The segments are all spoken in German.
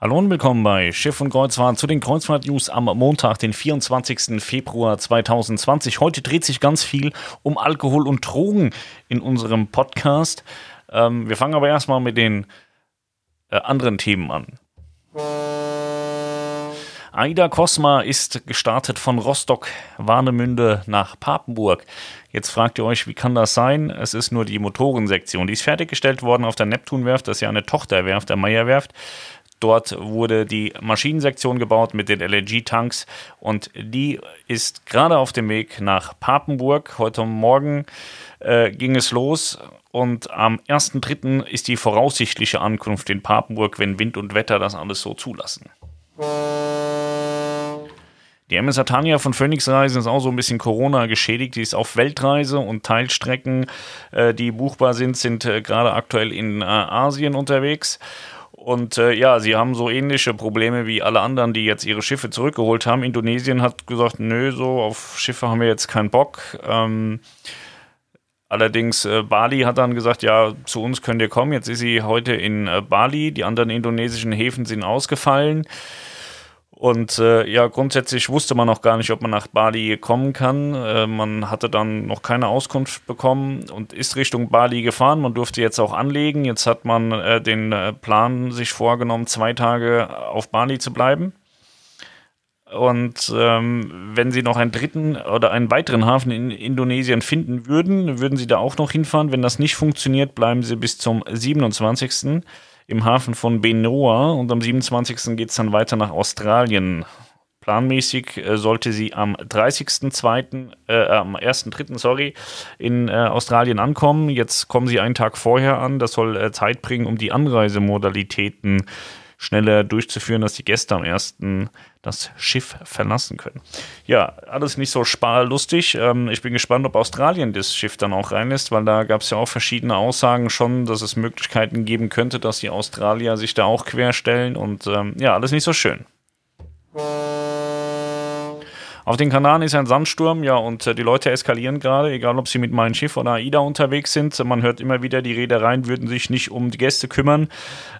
Hallo und willkommen bei Schiff und Kreuzfahrt zu den Kreuzfahrt-News am Montag, den 24. Februar 2020. Heute dreht sich ganz viel um Alkohol und Drogen in unserem Podcast. Ähm, wir fangen aber erstmal mit den äh, anderen Themen an. Aida Cosma ist gestartet von Rostock, Warnemünde nach Papenburg. Jetzt fragt ihr euch, wie kann das sein? Es ist nur die Motorensektion. Die ist fertiggestellt worden auf der Neptunwerft, das ist ja eine Tochterwerft der Meyerwerft. Dort wurde die Maschinensektion gebaut mit den LNG-Tanks und die ist gerade auf dem Weg nach Papenburg. Heute Morgen äh, ging es los und am 1.3. ist die voraussichtliche Ankunft in Papenburg, wenn Wind und Wetter das alles so zulassen. Die MS Tanja von Phoenix Reisen ist auch so ein bisschen Corona geschädigt. Die ist auf Weltreise und Teilstrecken, äh, die buchbar sind, sind äh, gerade aktuell in äh, Asien unterwegs. Und äh, ja, sie haben so ähnliche Probleme wie alle anderen, die jetzt ihre Schiffe zurückgeholt haben. Indonesien hat gesagt, nö, so auf Schiffe haben wir jetzt keinen Bock. Ähm, allerdings äh, Bali hat dann gesagt, ja, zu uns könnt ihr kommen. Jetzt ist sie heute in äh, Bali. Die anderen indonesischen Häfen sind ausgefallen. Und äh, ja, grundsätzlich wusste man auch gar nicht, ob man nach Bali kommen kann. Äh, man hatte dann noch keine Auskunft bekommen und ist Richtung Bali gefahren. Man durfte jetzt auch anlegen. Jetzt hat man äh, den äh, Plan sich vorgenommen, zwei Tage auf Bali zu bleiben. Und ähm, wenn sie noch einen dritten oder einen weiteren Hafen in Indonesien finden würden, würden sie da auch noch hinfahren. Wenn das nicht funktioniert, bleiben sie bis zum 27 im Hafen von Benoa und am 27. geht es dann weiter nach Australien. Planmäßig äh, sollte sie am 30.02., äh, am 1.03., sorry, in äh, Australien ankommen. Jetzt kommen sie einen Tag vorher an. Das soll äh, Zeit bringen, um die Anreisemodalitäten schneller durchzuführen, dass die Gäste am 1 das Schiff verlassen können. Ja, alles nicht so lustig. Ähm, ich bin gespannt, ob Australien das Schiff dann auch reinlässt, weil da gab es ja auch verschiedene Aussagen schon, dass es Möglichkeiten geben könnte, dass die Australier sich da auch querstellen und ähm, ja, alles nicht so schön. Auf den Kanaren ist ein Sandsturm, ja, und äh, die Leute eskalieren gerade, egal ob sie mit meinem Schiff oder AIDA unterwegs sind. Man hört immer wieder, die Reedereien würden sich nicht um die Gäste kümmern.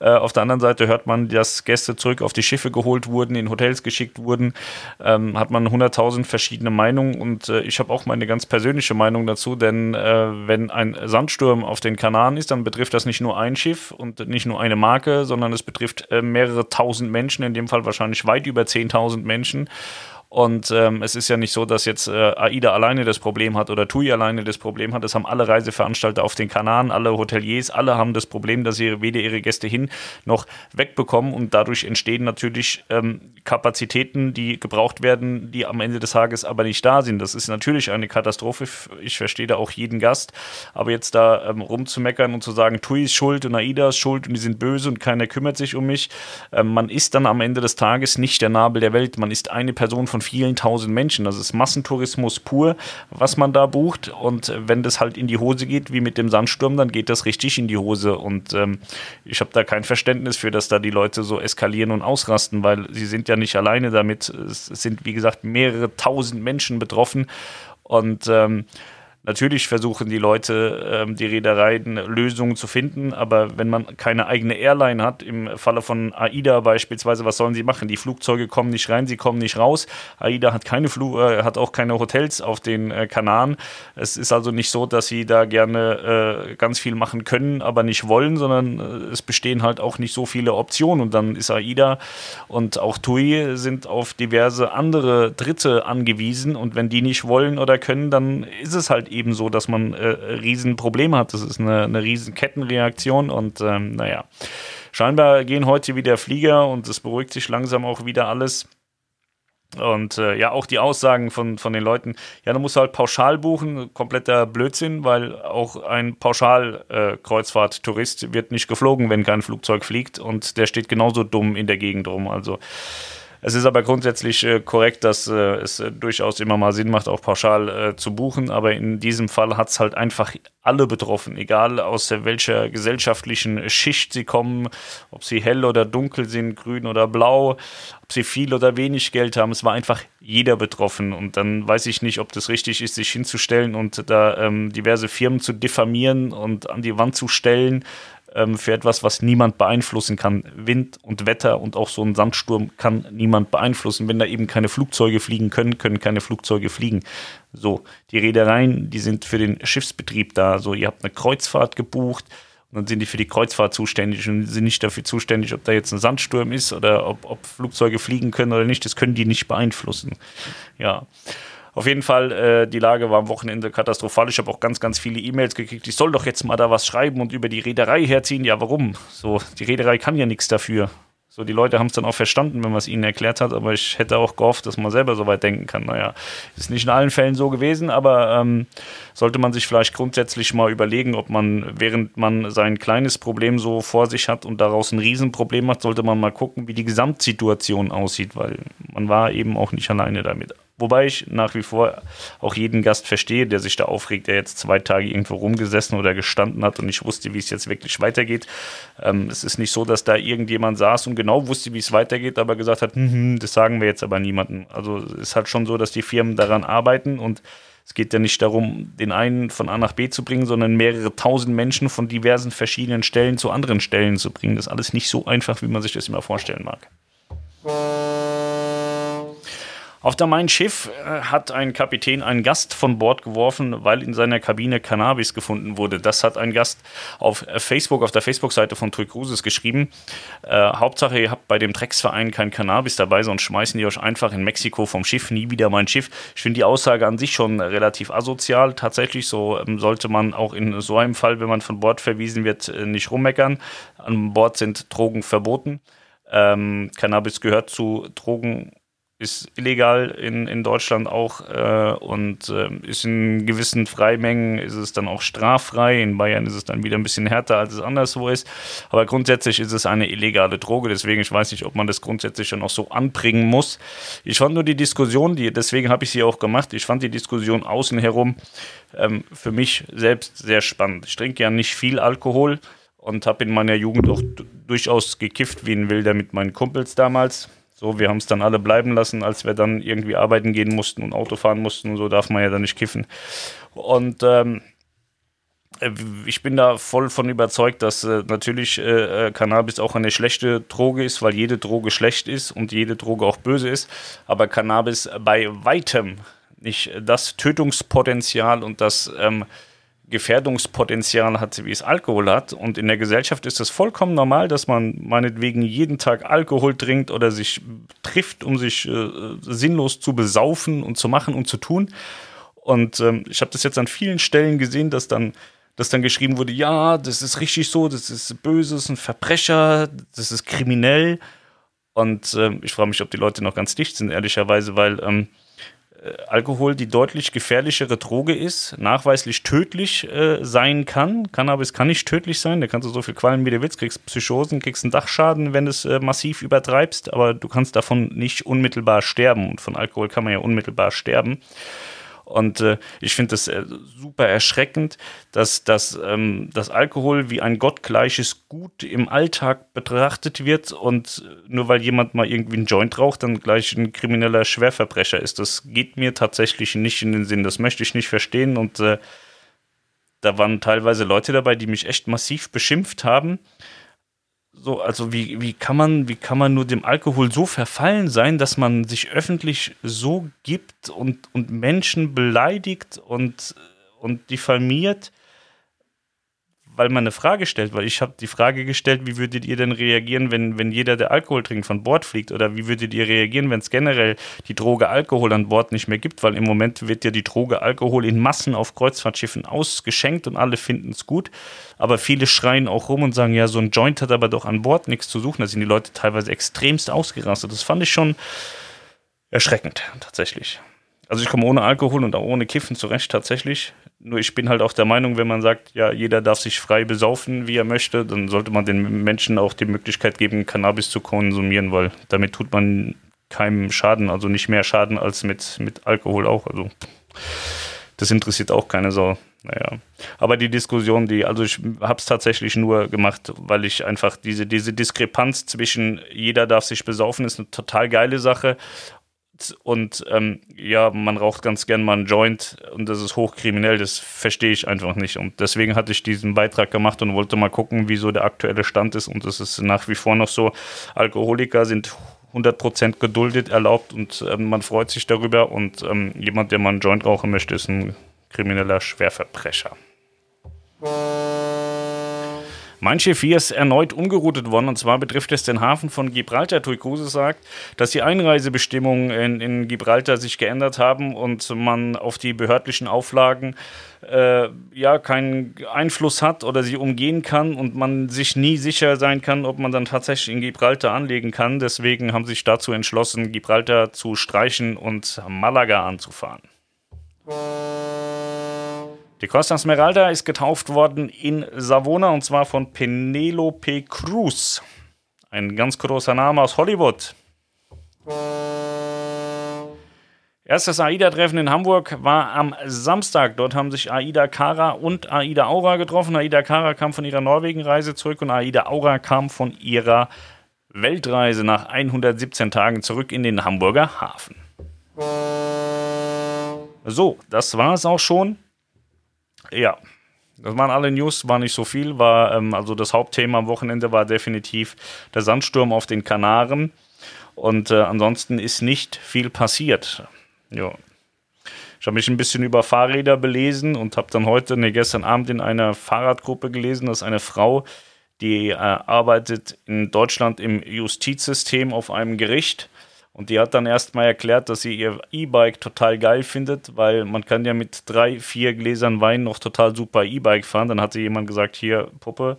Äh, auf der anderen Seite hört man, dass Gäste zurück auf die Schiffe geholt wurden, in Hotels geschickt wurden. Ähm, hat man 100.000 verschiedene Meinungen und äh, ich habe auch meine ganz persönliche Meinung dazu, denn äh, wenn ein Sandsturm auf den Kanaren ist, dann betrifft das nicht nur ein Schiff und nicht nur eine Marke, sondern es betrifft äh, mehrere tausend Menschen, in dem Fall wahrscheinlich weit über 10.000 Menschen. Und ähm, es ist ja nicht so, dass jetzt äh, AIDA alleine das Problem hat oder TUI alleine das Problem hat. Das haben alle Reiseveranstalter auf den Kanaren, alle Hoteliers, alle haben das Problem, dass sie weder ihre Gäste hin noch wegbekommen. Und dadurch entstehen natürlich ähm, Kapazitäten, die gebraucht werden, die am Ende des Tages aber nicht da sind. Das ist natürlich eine Katastrophe. Ich verstehe da auch jeden Gast. Aber jetzt da ähm, rumzumeckern und zu sagen, TUI ist schuld und AIDA ist schuld und die sind böse und keiner kümmert sich um mich. Ähm, man ist dann am Ende des Tages nicht der Nabel der Welt. Man ist eine Person von von vielen tausend Menschen. Das ist Massentourismus pur, was man da bucht. Und wenn das halt in die Hose geht, wie mit dem Sandsturm, dann geht das richtig in die Hose. Und ähm, ich habe da kein Verständnis für, dass da die Leute so eskalieren und ausrasten, weil sie sind ja nicht alleine damit. Es sind, wie gesagt, mehrere tausend Menschen betroffen. Und ähm, Natürlich versuchen die Leute, ähm, die Reedereien Lösungen zu finden, aber wenn man keine eigene Airline hat, im Falle von AIDA beispielsweise, was sollen sie machen? Die Flugzeuge kommen nicht rein, sie kommen nicht raus. AIDA hat keine Flug, äh, hat auch keine Hotels auf den äh, Kanaren. Es ist also nicht so, dass sie da gerne äh, ganz viel machen können, aber nicht wollen, sondern äh, es bestehen halt auch nicht so viele Optionen. Und dann ist AIDA und auch TUI sind auf diverse andere Dritte angewiesen. Und wenn die nicht wollen oder können, dann ist es halt eben so, dass man äh, Riesenprobleme hat. Das ist eine, eine riesen Kettenreaktion und ähm, naja, scheinbar gehen heute wieder Flieger und es beruhigt sich langsam auch wieder alles. Und äh, ja, auch die Aussagen von, von den Leuten, ja, da musst du halt pauschal buchen, kompletter Blödsinn, weil auch ein Pauschal-Kreuzfahrt-Tourist äh, wird nicht geflogen, wenn kein Flugzeug fliegt und der steht genauso dumm in der Gegend rum. Also es ist aber grundsätzlich äh, korrekt, dass äh, es äh, durchaus immer mal Sinn macht, auch pauschal äh, zu buchen. Aber in diesem Fall hat es halt einfach alle betroffen, egal aus welcher gesellschaftlichen Schicht sie kommen, ob sie hell oder dunkel sind, grün oder blau, ob sie viel oder wenig Geld haben. Es war einfach jeder betroffen. Und dann weiß ich nicht, ob das richtig ist, sich hinzustellen und da ähm, diverse Firmen zu diffamieren und an die Wand zu stellen ähm, für etwas, was niemand beeinflussen kann. Wind und Wetter und auch so ein Sandsturm kann niemand beeinflussen. Wenn da eben keine Flugzeuge fliegen können, können keine Flugzeuge fliegen. So, die Reedereien, die sind für den Schiffsbetrieb da. So, ihr habt eine Kreuzfahrt gebucht und dann sind die für die Kreuzfahrt zuständig und sind nicht dafür zuständig, ob da jetzt ein Sandsturm ist oder ob, ob Flugzeuge fliegen können oder nicht. Das können die nicht beeinflussen. Ja. Auf jeden Fall, äh, die Lage war am Wochenende katastrophal. Ich habe auch ganz, ganz viele E-Mails gekriegt. Ich soll doch jetzt mal da was schreiben und über die Reederei herziehen. Ja, warum? So, die Reederei kann ja nichts dafür. So, die Leute haben es dann auch verstanden, wenn man es ihnen erklärt hat, aber ich hätte auch gehofft, dass man selber so weit denken kann. Naja, ist nicht in allen Fällen so gewesen, aber ähm, sollte man sich vielleicht grundsätzlich mal überlegen, ob man, während man sein kleines Problem so vor sich hat und daraus ein Riesenproblem macht, sollte man mal gucken, wie die Gesamtsituation aussieht, weil man war eben auch nicht alleine damit. Wobei ich nach wie vor auch jeden Gast verstehe, der sich da aufregt, der jetzt zwei Tage irgendwo rumgesessen oder gestanden hat und nicht wusste, wie es jetzt wirklich weitergeht. Ähm, es ist nicht so, dass da irgendjemand saß und genau wusste, wie es weitergeht, aber gesagt hat, hm, hm, das sagen wir jetzt aber niemandem. Also es ist halt schon so, dass die Firmen daran arbeiten und es geht ja nicht darum, den einen von A nach B zu bringen, sondern mehrere tausend Menschen von diversen verschiedenen Stellen zu anderen Stellen zu bringen. Das ist alles nicht so einfach, wie man sich das immer vorstellen mag. Auf der Mein Schiff äh, hat ein Kapitän einen Gast von Bord geworfen, weil in seiner Kabine Cannabis gefunden wurde. Das hat ein Gast auf Facebook, auf der Facebook-Seite von Tui Cruises geschrieben. Äh, Hauptsache, ihr habt bei dem Drecksverein kein Cannabis dabei, sonst schmeißen die euch einfach in Mexiko vom Schiff, nie wieder mein Schiff. Ich finde die Aussage an sich schon relativ asozial. Tatsächlich, so ähm, sollte man auch in so einem Fall, wenn man von Bord verwiesen wird, äh, nicht rummeckern. An Bord sind Drogen verboten. Ähm, Cannabis gehört zu Drogen ist illegal in, in Deutschland auch äh, und äh, ist in gewissen Freimengen ist es dann auch straffrei. In Bayern ist es dann wieder ein bisschen härter, als es anderswo ist. Aber grundsätzlich ist es eine illegale Droge, deswegen ich weiß nicht, ob man das grundsätzlich dann auch so anbringen muss. Ich fand nur die Diskussion, die, deswegen habe ich sie auch gemacht, ich fand die Diskussion außen herum ähm, für mich selbst sehr spannend. Ich trinke ja nicht viel Alkohol und habe in meiner Jugend auch durchaus gekifft wie ein Wilder mit meinen Kumpels damals so, wir haben es dann alle bleiben lassen, als wir dann irgendwie arbeiten gehen mussten und Auto fahren mussten und so darf man ja dann nicht kiffen. Und ähm, äh, ich bin da voll von überzeugt, dass äh, natürlich äh, äh, Cannabis auch eine schlechte Droge ist, weil jede Droge schlecht ist und jede Droge auch böse ist. Aber Cannabis bei weitem nicht das Tötungspotenzial und das ähm, Gefährdungspotenzial hat, wie es Alkohol hat. Und in der Gesellschaft ist es vollkommen normal, dass man meinetwegen jeden Tag Alkohol trinkt oder sich trifft, um sich äh, sinnlos zu besaufen und zu machen und zu tun. Und ähm, ich habe das jetzt an vielen Stellen gesehen, dass dann, dass dann geschrieben wurde, ja, das ist richtig so, das ist böse, das ist ein Verbrecher, das ist kriminell. Und ähm, ich frage mich, ob die Leute noch ganz dicht sind, ehrlicherweise, weil ähm, äh, Alkohol die deutlich gefährlichere Droge ist, nachweislich tödlich äh, sein kann. Cannabis kann nicht tödlich sein, da kannst du so viel qualmen, wie du willst, kriegst Psychosen, kriegst einen Dachschaden, wenn du es äh, massiv übertreibst, aber du kannst davon nicht unmittelbar sterben und von Alkohol kann man ja unmittelbar sterben. Und äh, ich finde das äh, super erschreckend, dass, dass, ähm, dass Alkohol wie ein gottgleiches Gut im Alltag betrachtet wird und nur weil jemand mal irgendwie einen Joint raucht, dann gleich ein krimineller Schwerverbrecher ist. Das geht mir tatsächlich nicht in den Sinn. Das möchte ich nicht verstehen. Und äh, da waren teilweise Leute dabei, die mich echt massiv beschimpft haben so, also wie, wie kann man, wie kann man nur dem Alkohol so verfallen sein, dass man sich öffentlich so gibt und, und Menschen beleidigt und, und diffamiert? Weil man eine Frage stellt, weil ich habe die Frage gestellt, wie würdet ihr denn reagieren, wenn, wenn jeder, der Alkohol trinkt, von Bord fliegt? Oder wie würdet ihr reagieren, wenn es generell die Droge Alkohol an Bord nicht mehr gibt? Weil im Moment wird ja die Droge Alkohol in Massen auf Kreuzfahrtschiffen ausgeschenkt und alle finden es gut. Aber viele schreien auch rum und sagen, ja, so ein Joint hat aber doch an Bord nichts zu suchen. Da sind die Leute teilweise extremst ausgerastet. Das fand ich schon erschreckend, tatsächlich. Also ich komme ohne Alkohol und auch ohne Kiffen zurecht tatsächlich. Nur ich bin halt auch der Meinung, wenn man sagt, ja, jeder darf sich frei besaufen, wie er möchte, dann sollte man den Menschen auch die Möglichkeit geben, Cannabis zu konsumieren, weil damit tut man keinem Schaden, also nicht mehr Schaden als mit, mit Alkohol auch. Also das interessiert auch keine Sau. Naja. Aber die Diskussion, die, also ich habe es tatsächlich nur gemacht, weil ich einfach diese, diese Diskrepanz zwischen jeder darf sich besaufen, ist eine total geile Sache und ähm, ja, man raucht ganz gern mal einen Joint und das ist hochkriminell, das verstehe ich einfach nicht. Und deswegen hatte ich diesen Beitrag gemacht und wollte mal gucken, wie so der aktuelle Stand ist. Und es ist nach wie vor noch so, Alkoholiker sind 100% geduldet erlaubt und ähm, man freut sich darüber. Und ähm, jemand, der mal einen Joint rauchen möchte, ist ein krimineller Schwerverbrecher. Mein Schiff hier ist erneut umgeroutet worden und zwar betrifft es den Hafen von Gibraltar. Tui Kruse sagt, dass die Einreisebestimmungen in, in, Gibraltar sich geändert haben und man auf die behördlichen Auflagen äh, ja keinen Einfluss hat oder sie umgehen kann und man sich nie sicher sein kann, ob man dann tatsächlich in Gibraltar anlegen kann. Deswegen haben sie sich dazu entschlossen, Gibraltar zu streichen und Malaga anzufahren. Die Costa Smeralda ist getauft worden in Savona und zwar von Penelope Cruz. Ein ganz großer Name aus Hollywood. Erstes AIDA-Treffen in Hamburg war am Samstag. Dort haben sich Aida Kara und Aida Aura getroffen. Aida Kara kam von ihrer Norwegen-Reise zurück und Aida Aura kam von ihrer Weltreise nach 117 Tagen zurück in den Hamburger Hafen. So, das war es auch schon. Ja, das waren alle News, war nicht so viel. War, ähm, also das Hauptthema am Wochenende war definitiv der Sandsturm auf den Kanaren. Und äh, ansonsten ist nicht viel passiert. Ja. Ich habe mich ein bisschen über Fahrräder belesen und habe dann heute, ne, gestern Abend in einer Fahrradgruppe gelesen, dass eine Frau, die äh, arbeitet in Deutschland im Justizsystem auf einem Gericht und die hat dann erstmal erklärt, dass sie ihr E-Bike total geil findet, weil man kann ja mit drei, vier Gläsern Wein noch total super E-Bike fahren. Dann hat sie jemand gesagt, hier, Puppe,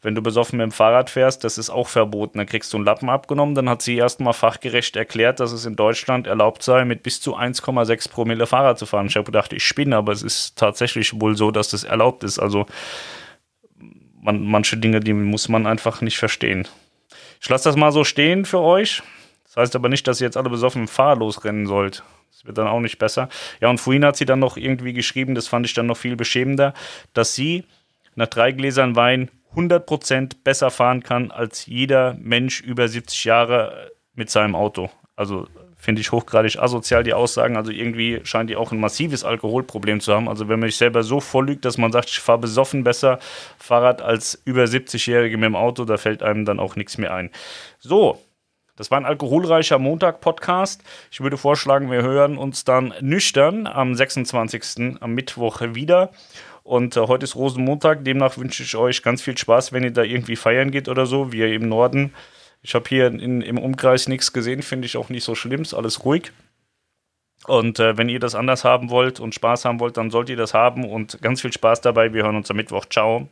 wenn du besoffen mit dem Fahrrad fährst, das ist auch verboten. Dann kriegst du einen Lappen abgenommen. Dann hat sie erstmal fachgerecht erklärt, dass es in Deutschland erlaubt sei, mit bis zu 1,6 Promille Fahrrad zu fahren. Ich habe gedacht, ich spinne, aber es ist tatsächlich wohl so, dass das erlaubt ist. Also man, manche Dinge, die muss man einfach nicht verstehen. Ich lasse das mal so stehen für euch. Das heißt aber nicht, dass ihr jetzt alle besoffen im Fahrrad losrennen sollt. Das wird dann auch nicht besser. Ja, und vorhin hat sie dann noch irgendwie geschrieben, das fand ich dann noch viel beschämender, dass sie nach drei Gläsern Wein 100% besser fahren kann als jeder Mensch über 70 Jahre mit seinem Auto. Also finde ich hochgradig asozial, die Aussagen. Also irgendwie scheint die auch ein massives Alkoholproblem zu haben. Also wenn man sich selber so vorlügt, dass man sagt, ich fahre besoffen besser Fahrrad als über 70-Jährige mit dem Auto, da fällt einem dann auch nichts mehr ein. So, das war ein alkoholreicher Montag-Podcast. Ich würde vorschlagen, wir hören uns dann nüchtern am 26. am Mittwoch wieder. Und äh, heute ist Rosenmontag, demnach wünsche ich euch ganz viel Spaß, wenn ihr da irgendwie feiern geht oder so, wie ihr im Norden. Ich habe hier in, im Umkreis nichts gesehen, finde ich auch nicht so schlimm, ist alles ruhig. Und äh, wenn ihr das anders haben wollt und Spaß haben wollt, dann sollt ihr das haben und ganz viel Spaß dabei. Wir hören uns am Mittwoch. Ciao.